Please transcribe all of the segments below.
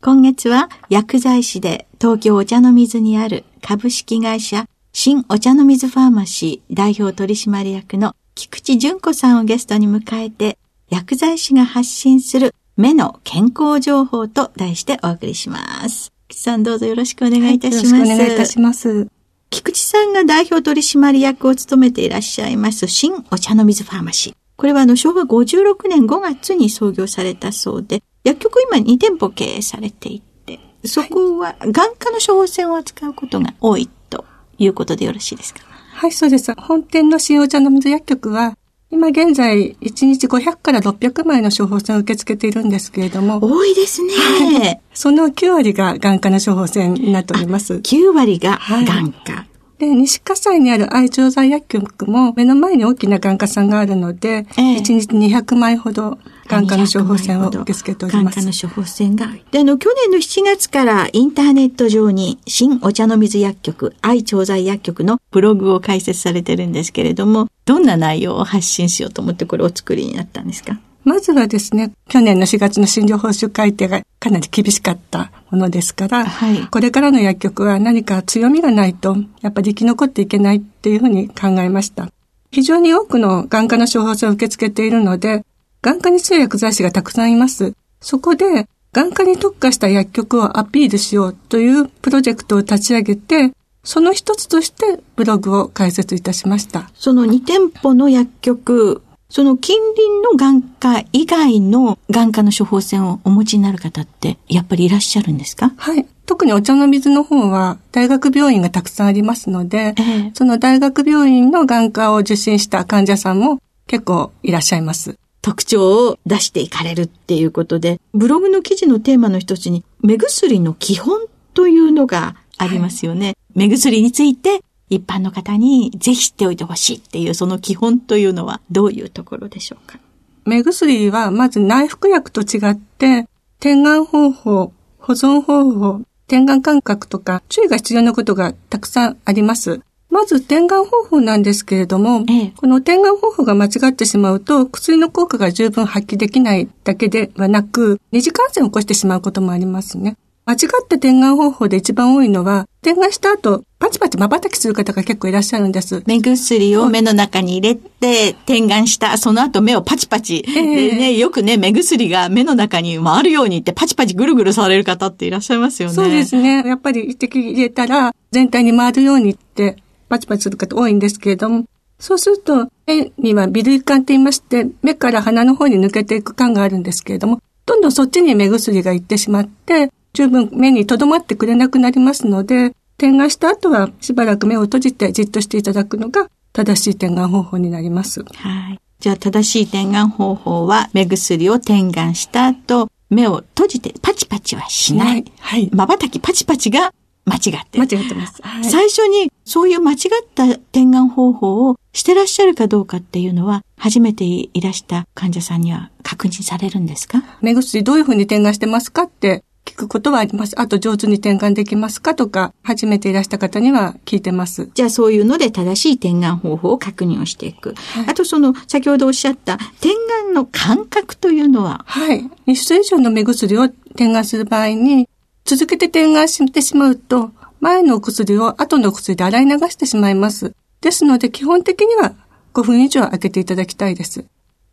今月は薬剤師で東京お茶の水にある株式会社新お茶の水ファーマシー代表取締役の菊池淳子さんをゲストに迎えて薬剤師が発信する目の健康情報と題してお送りします。菊池さんどうぞよろしくお願いいたします。はい、よろしくお願いいたします。菊池さんが代表取締役を務めていらっしゃいます新お茶の水ファーマシー。これはあの昭和56年5月に創業されたそうで、薬局今2店舗経営されていて、そこは眼科の処方箋を扱うことが多いということでよろしいですか？はい、そうです。本店の新お茶の水薬局は、今現在1日500から600枚の処方箋を受け付けているんですけれども。多いですね。はい、その9割が眼科の処方箋になっております。9割が眼科。はいで、西葛西にある愛情剤薬局も目の前に大きな眼科さんがあるので、えー、1日200枚ほど眼科の処方箋を受け付けております。眼科の処方箋が。で、あの、去年の7月からインターネット上に新お茶の水薬局、愛調剤薬局のブログを開設されてるんですけれども、どんな内容を発信しようと思ってこれをお作りになったんですか？まずはですね、去年の4月の診療報酬改定がかなり厳しかったものですから、はい、これからの薬局は何か強みがないと、やっぱり生き残っていけないっていうふうに考えました。非常に多くの眼科の処方箋を受け付けているので、眼科に強い薬剤師がたくさんいます。そこで、眼科に特化した薬局をアピールしようというプロジェクトを立ち上げて、その一つとしてブログを開設いたしました。その2店舗の薬局、その近隣の眼科以外の眼科の処方箋をお持ちになる方ってやっぱりいらっしゃるんですか？はい。特にお茶の水の方は大学病院がたくさんありますので、えー、その大学病院の眼科を受診した患者さんも結構いらっしゃいます。特徴を出していかれるっていうことで、ブログの記事のテーマの一つに目薬の基本というのがありますよね。はい、目薬について一般の方にぜひ知っておいてほしいっていうその基本というのはどういうところでしょうか？目薬はまず内服薬と違って点眼方法、保存方法、点眼感覚とか注意が必要なことがたくさんあります。まず点眼方法なんですけれども、ええ、この点眼方法が間違ってしまうと薬の効果が十分発揮できないだけではなく、二次感染を起こしてしまうこともありますね。間違った点眼方法で一番多いのは、点眼した後、パチパチ瞬きする方が結構いらっしゃるんです。目薬を目の中に入れて、点眼した、その後目をパチパチ。えー、でね、よくね、目薬が目の中に回るようにってパチパチぐるぐるされる方っていらっしゃいますよね。そうですね。やっぱり一滴入れたら、全体に回るようにってパチパチする方多いんですけれども、そうすると、目には微類管って言いまして、目から鼻の方に抜けていく管があるんですけれども、どんどんそっちに目薬が行ってしまって、十分目に留まってくれなくなりますので、点眼した後はしばらく目を閉じてじっとしていただくのが正しい点眼方法になります。はい。じゃあ正しい点眼方法は目薬を点眼した後、目を閉じてパチパチはしない。はい。瞬きパチパチが間違って間違ってます、はい。最初にそういう間違った点眼方法をしてらっしゃるかどうかっていうのは、初めていらした患者さんには確認されるんですか？目薬どういうふうに点眼してますかって聞くことはあります。あと上手に点眼できますかとか、初めていらした方には聞いてます。じゃあそういうので正しい点眼方法を確認をしていく。はい、あとその、先ほどおっしゃった点眼の感覚というのは？はい。2種以上の目薬を点眼する場合に、続けて点眼してしまうと、前のお薬を後の薬で洗い流してしまいます。ですので基本的には5分以上開けていただきたいです。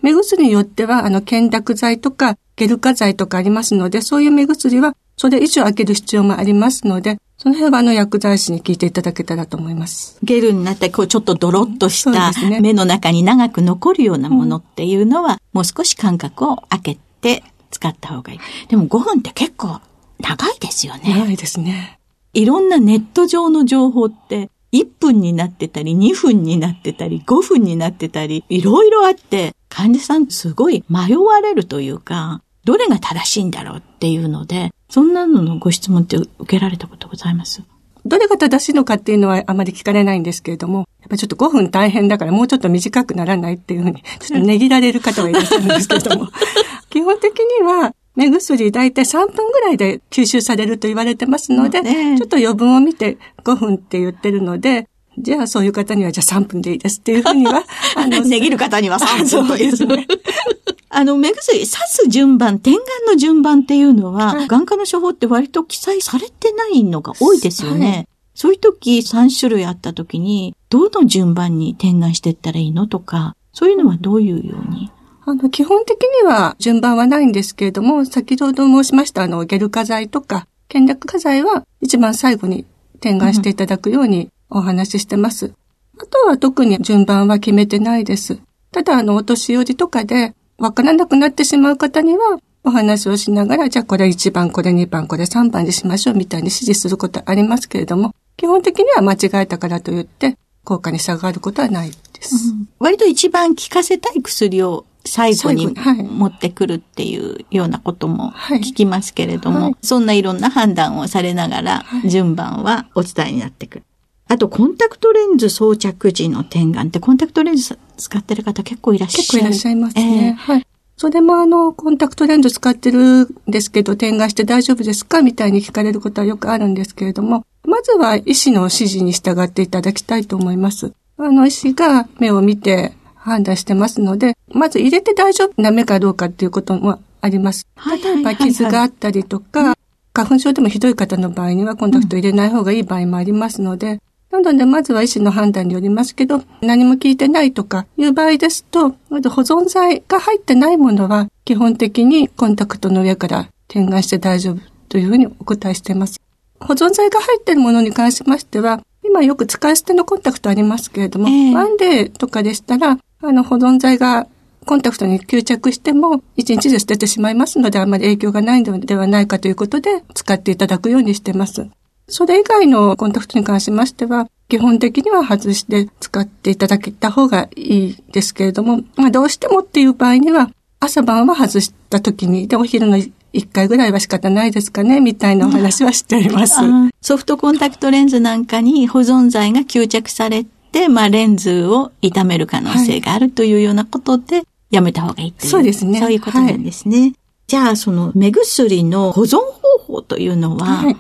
目薬によっては、あの、検濁剤とか、ゲル化剤とかありますので、そういう目薬は、それ以上開ける必要もありますので、その辺はあの薬剤師に聞いていただけたらと思います。ゲルになったこうちょっとドロッとした目の中に長く残るようなものっていうのは、もう少し間隔を空けて使った方がいい。でも5分って結構長いですよね。長いですね。いろんなネット上の情報って1分になってたり、2分になってたり、5分になってたり、いろいろあって、患者さんすごい迷われるというか、どれが正しいんだろうっていうので、そんなののご質問って受けられたことございます？どれが正しいのかっていうのはあまり聞かれないんですけれども、やっぱちょっと5分大変だからもうちょっと短くならないっていうふうに、ちょっと値切られる方はいらっしゃるんですけれども、基本的には目薬大体3分ぐらいで吸収されると言われてますので、ね、ちょっと余分を見て5分って言ってるので、じゃあそういう方にはじゃあ3分でいいですっていうふうには、あの、値切る方には3分ですね。あの、目薬、刺す順番、点眼の順番っていうのは、はい、眼科の処方って割と記載されてないのが多いですよね。はい、そういう時、3種類あった時に、どの順番に点眼していったらいいのとか、そういうのはどういうように？あの、基本的には順番はないんですけれども、先ほど申しましたあの、ゲル化剤とか、検略化剤は一番最後に点眼していただくようにお話ししてます。あとは特に順番は決めてないです。ただ、あの、お年寄りとかでわからなくなってしまう方には、お話をしながら、じゃあこれ1番、これ2番、これ3番にしましょうみたいに指示することありますけれども、基本的には間違えたからといって、効果に差があることはないです。うん、割と一番効かせたい薬を最後に持ってくるっていうようなことも聞きますけれども、はいはい、そんないろんな判断をされながら、順番はお伝えになってくる。あと、コンタクトレンズ装着時の点眼って、コンタクトレンズ使ってる方結構いらっしゃる。結構いらっしゃいますね。えー、はい。それもあの、コンタクトレンズ使ってるんですけど、点眼して大丈夫ですかみたいに聞かれることはよくあるんですけれども、まずは医師の指示に従っていただきたいと思います。あの、医師が目を見て判断してますので、まず入れて大丈夫な目かどうかっていうこともあります。例えば傷があったりとか、花粉症でもひどい方の場合にはコンタクト入れない方がいい場合もありますので、なので、まずは医師の判断によりますけど、何も効いてないとかいう場合ですと、まず保存剤が入ってないものは、基本的にコンタクトの上から点眼して大丈夫というふうにお答えしています。保存剤が入っているものに関しましては、今よく使い捨てのコンタクトありますけれども、えー、ワンデーとかでしたら、あの、保存剤がコンタクトに吸着しても、1日で捨ててしまいますので、あまり影響がないのではないかということで、使っていただくようにしてます。それ以外のコンタクトに関しましては、基本的には外して使っていただけた方がいいですけれども、まあどうしてもっていう場合には、朝晩は外した時に、で、お昼の一回ぐらいは仕方ないですかね、みたいなお話はしております。ソフトコンタクトレンズなんかに保存剤が吸着されて、まあレンズを傷める可能性があるというようなことで、やめた方がいいっていう。そうですね。そういうことなんですね。はいじゃあ、その目薬の保存方法というのは、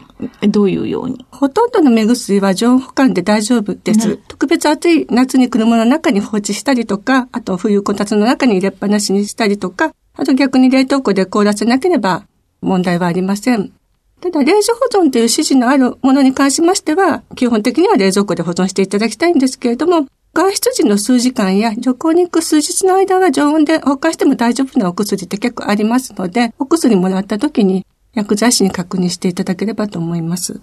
どういうように、ほとんどの目薬は常温保管で大丈夫です。特別暑い夏に車の中に放置したりとか、あと冬こたつの中に入れっぱなしにしたりとか、あと逆に冷凍庫で凍らせなければ問題はありません。ただ、冷蔵保存という指示のあるものに関しましては、基本的には冷蔵庫で保存していただきたいんですけれども、外出時の数時間や旅行に行く数日の間は常温で保管しても大丈夫なお薬って結構ありますので、お薬もらった時に薬剤師に確認していただければと思います。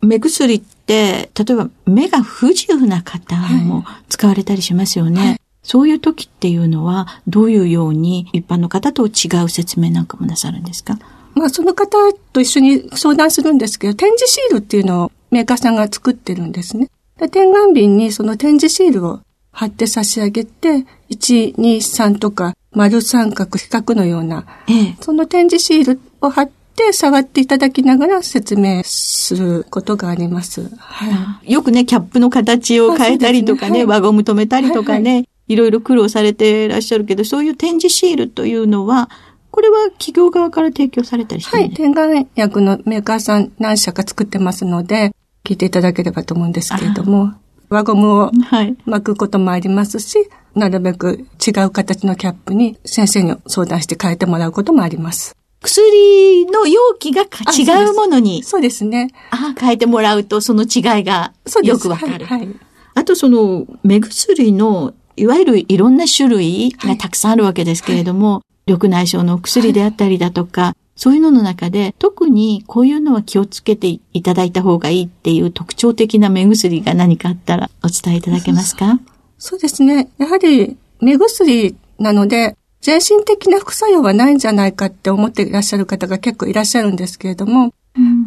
目薬って、例えば目が不自由な方も使われたりしますよね。はいそういう時っていうのは、どういうように一般の方と違う説明なんかもなさるんですか？まあ、その方と一緒に相談するんですけど、展示シールっていうのをメーカーさんが作ってるんですね。で、点眼瓶にその展示シールを貼って差し上げて、1、2、3とか丸三角比較のような、ええ、その展示シールを貼って触っていただきながら説明することがあります。はい、よくね、キャップの形を変えたりとかね、ね。はい、輪ゴム止めたりとかね、はいはい、いろいろ苦労されていらっしゃるけど、そういう展示シールというのは、これは企業側から提供されたりしてはい。点眼薬のメーカーさん何社か作ってますので、聞いていただければと思うんですけれども、輪ゴムをはい。巻くこともありますし、なるべく違う形のキャップに先生に相談して変えてもらうこともあります。薬の容器が違うものに、そうですね。あ変えてもらうとその違いが。よくわかる。はい。はいあとその目薬のいわゆるいろんな種類がたくさんあるわけですけれども、緑内障のお薬であったりだとか、そういうのの中で特にこういうのは気をつけていただいた方がいいっていう特徴的な目薬が何かあったらお伝えいただけますか？そうですね。やはり目薬なので、全身的な副作用はないんじゃないかって思っていらっしゃる方が結構いらっしゃるんですけれども、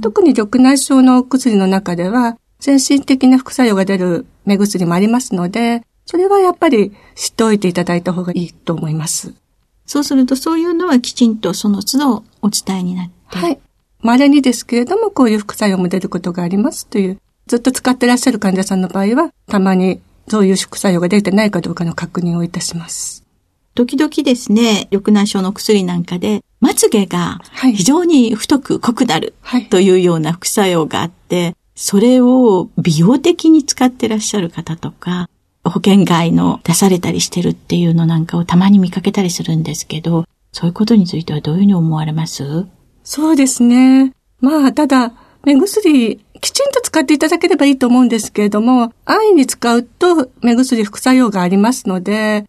特に緑内障のお薬の中では、全身的な副作用が出る目薬もありますので、それはやっぱり知っておいていただいた方がいいと思います。そうするとそういうのはきちんとその都度お伝えになって。はい。稀にですけれども、こういう副作用も出ることがありますという、ずっと使ってらっしゃる患者さんの場合は、たまにそういう副作用が出てないかどうかの確認をいたします。時々ですね、緑内障の薬なんかで、まつげがはい非常に太く濃くなるはい。というような副作用があって、それを美容的に使ってらっしゃる方とか、保険外の出されたりしてるっていうのなんかをたまに見かけたりするんですけど、そういうことについてはどういうふうに思われます？そうですね。まあ、ただ、目薬、きちんと使っていただければいいと思うんですけれども、安易に使うと目薬副作用がありますので、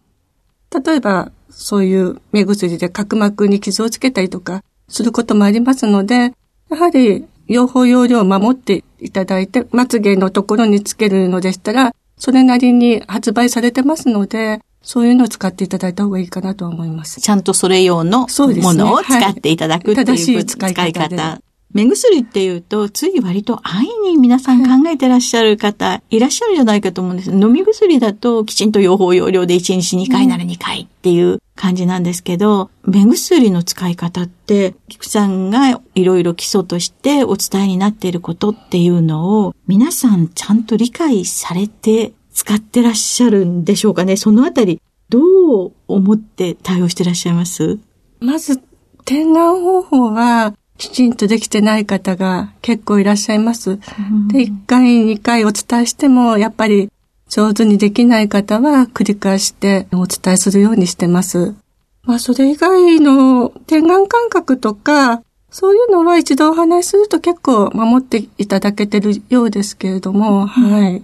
例えば、そういう目薬で角膜に傷をつけたりとかすることもありますので、やはり、用法用量を守っていただいて、まつげのところにつけるのでしたら、それなりに発売されてますので、そういうのを使っていただいた方がいいかなと思います。ちゃんとそれ用のものを使っていただくっていう、はい正しい使い方で使い方目薬っていうと、つい割と安易に皆さん考えてらっしゃる方、いらっしゃるんじゃないかと思うんです。飲み薬だときちんと用法用量で1日2回なら2回っていう感じなんですけど、目薬の使い方って、菊さんがいろいろ基礎としてお伝えになっていることっていうのを、皆さんちゃんと理解されて使ってらっしゃるんでしょうかね。そのあたり、どう思って対応してらっしゃいます？まず、点眼方法は、きちんとできてない方が結構いらっしゃいます。で、1回、2回お伝えしても、やっぱり上手にできない方は繰り返してお伝えするようにしてます。まあ、それ以外の点眼感覚とか、そういうのは一度お話しすると結構守っていただけてるようですけれども、はい。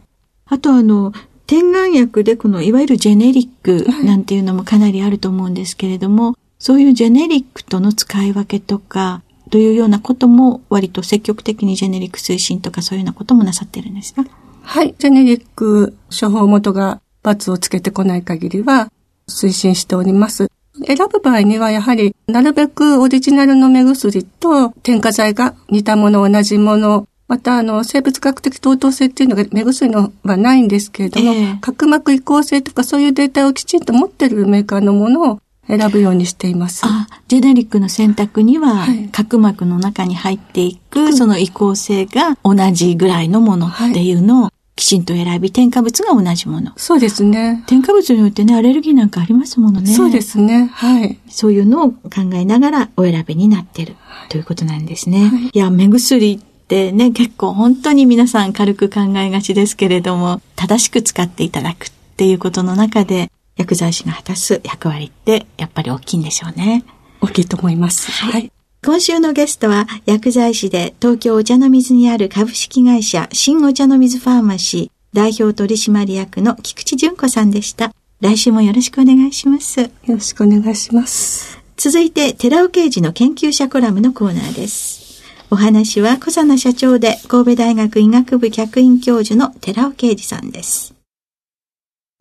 あとあの、点眼薬でこのいわゆるジェネリックなんていうのもかなりあると思うんですけれども、そういうジェネリックとの使い分けとか、というようなことも割と積極的にジェネリック推進とかそういうようなこともなさってるんですか？はい。ジェネリック処方元が罰をつけてこない限りは推進しております。選ぶ場合にはやはりなるべくオリジナルの目薬と添加剤が似たもの、同じもの、またあの生物学的等等性っていうのが目薬のはないんですけれども、ええ角膜移行性とかそういうデータをきちんと持っているメーカーのものを選ぶようにしています。あ、ジェネリックの選択にははい、角膜の中に入っていく、その移行性が同じぐらいのものっていうのをきちんと選び、添加物が同じもの。そうですね。添加物によってね、アレルギーなんかありますものね。そうですね。はい。そういうのを考えながらお選びになってるということなんですね。い、や、目薬ってね、結構本当に皆さん軽く考えがちですけれども、正しく使っていただくっていうことの中で、薬剤師が果たす役割ってやっぱり大きいんでしょうね。大きいと思います。はい。今週のゲストは薬剤師で東京お茶の水にある株式会社新お茶の水ファーマシー代表取締役の菊池純子さんでした。来週もよろしくお願いします。よろしくお願いします。続いて、寺尾刑事の研究者コラムのコーナーです。お話は小佐奈社長で神戸大学医学部客員教授の寺尾啓二さんです。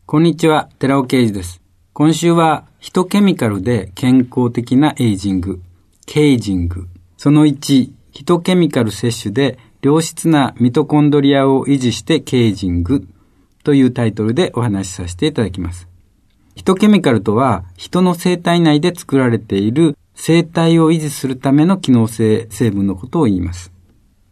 こんにちは、寺尾啓二です。今週は、ヒトケミカルで健康的なエイジング、ケイジング。その1、ヒトケミカル摂取で良質なミトコンドリアを維持してケイジングというタイトルでお話しさせていただきます。ヒトケミカルとは、人の生体内で作られている生体を維持するための機能性成分のことを言います。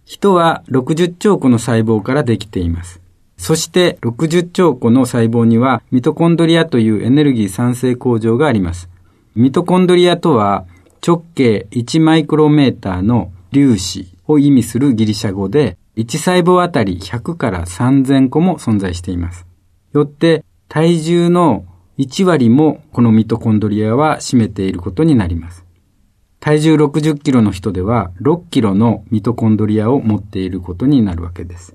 人は60兆個の細胞からできています。そして60兆個の細胞にはミトコンドリアというエネルギー産生工場があります。ミトコンドリアとは直径1マイクロメーターの粒子を意味するギリシャ語で、1細胞あたり100から3000個も存在しています。よって、体重の1割もこのミトコンドリアは占めていることになります。体重60キロの人では6キロのミトコンドリアを持っていることになるわけです。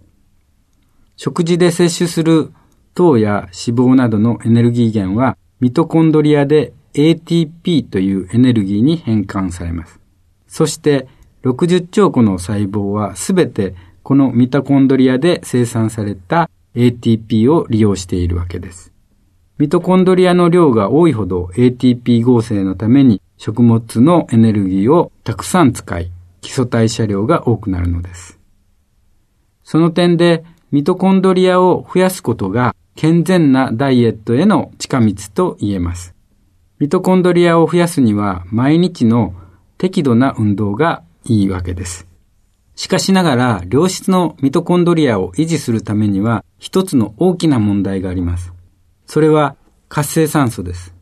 食事で摂取する糖や脂肪などのエネルギー源はミトコンドリアで ATP というエネルギーに変換されます。そして60兆個の細胞はすべてこのミトコンドリアで生産された ATP を利用しているわけです。ミトコンドリアの量が多いほど ATP 合成のために食物のエネルギーをたくさん使い、基礎代謝量が多くなるのです。その点で、ミトコンドリアを増やすことが健全なダイエットへの近道と言えます。ミトコンドリアを増やすには毎日の適度な運動がいいわけです。しかしながら、良質のミトコンドリアを維持するためには一つの大きな問題があります。それは活性酸素です。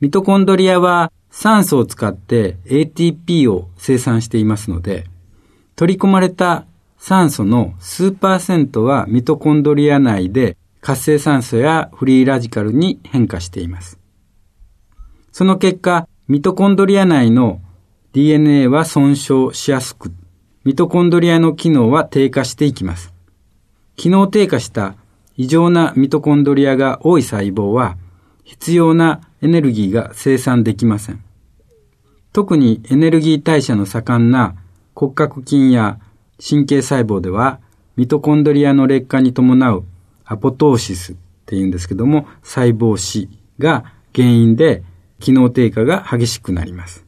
ミトコンドリアは酸素を使って ATP を生産していますので、取り込まれた酸素の数パーセントはミトコンドリア内で活性酸素やフリーラジカルに変化しています。その結果、ミトコンドリア内の DNA は損傷しやすく、ミトコンドリアの機能は低下していきます。機能低下した異常なミトコンドリアが多い細胞は必要なエネルギーが生産できません。特にエネルギー代謝の盛んな骨格筋や神経細胞ではミトコンドリアの劣化に伴うアポトーシスっていうんですけども細胞死が原因で機能低下が激しくなります。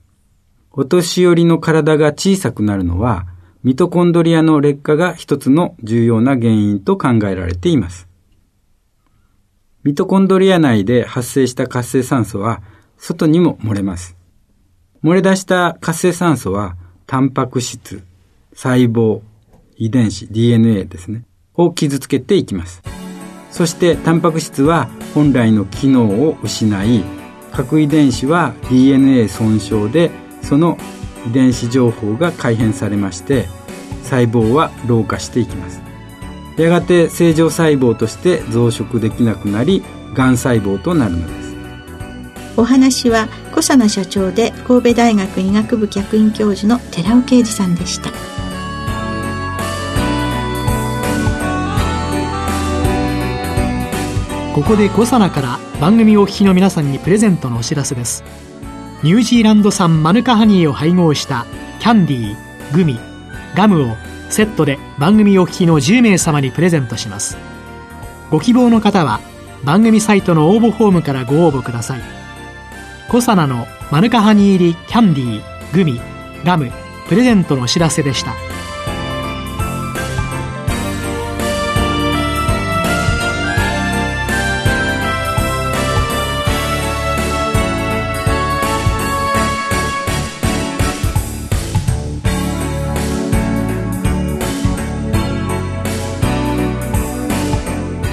お年寄りの体が小さくなるのはミトコンドリアの劣化が一つの重要な原因と考えられています。ミトコンドリア内で発生した活性酸素は外にも漏れます。漏れ出した活性酸素はタンパク質、細胞、遺伝子、DNA ですね、を傷つけていきます。そしてタンパク質は本来の機能を失い、核遺伝子は DNA 損傷でその遺伝子情報が改変されまして細胞は老化していきますやがて正常細胞として増殖できなくなりがん細胞となるのです。お話は小佐奈社長で神戸大学医学部客員教授の寺尾啓二さんでした。ここで小佐奈から番組お聞きの皆さんにプレゼントのお知らせです。ニュージーランド産マヌカハニーを配合したキャンディー、グミ、ガムをセットで番組お聞きの10名様にプレゼントします。ご希望の方は番組サイトの応募フォームからご応募ください。コサナのマヌカハニー入りキャンディーグミガムプレゼントのお知らせでした。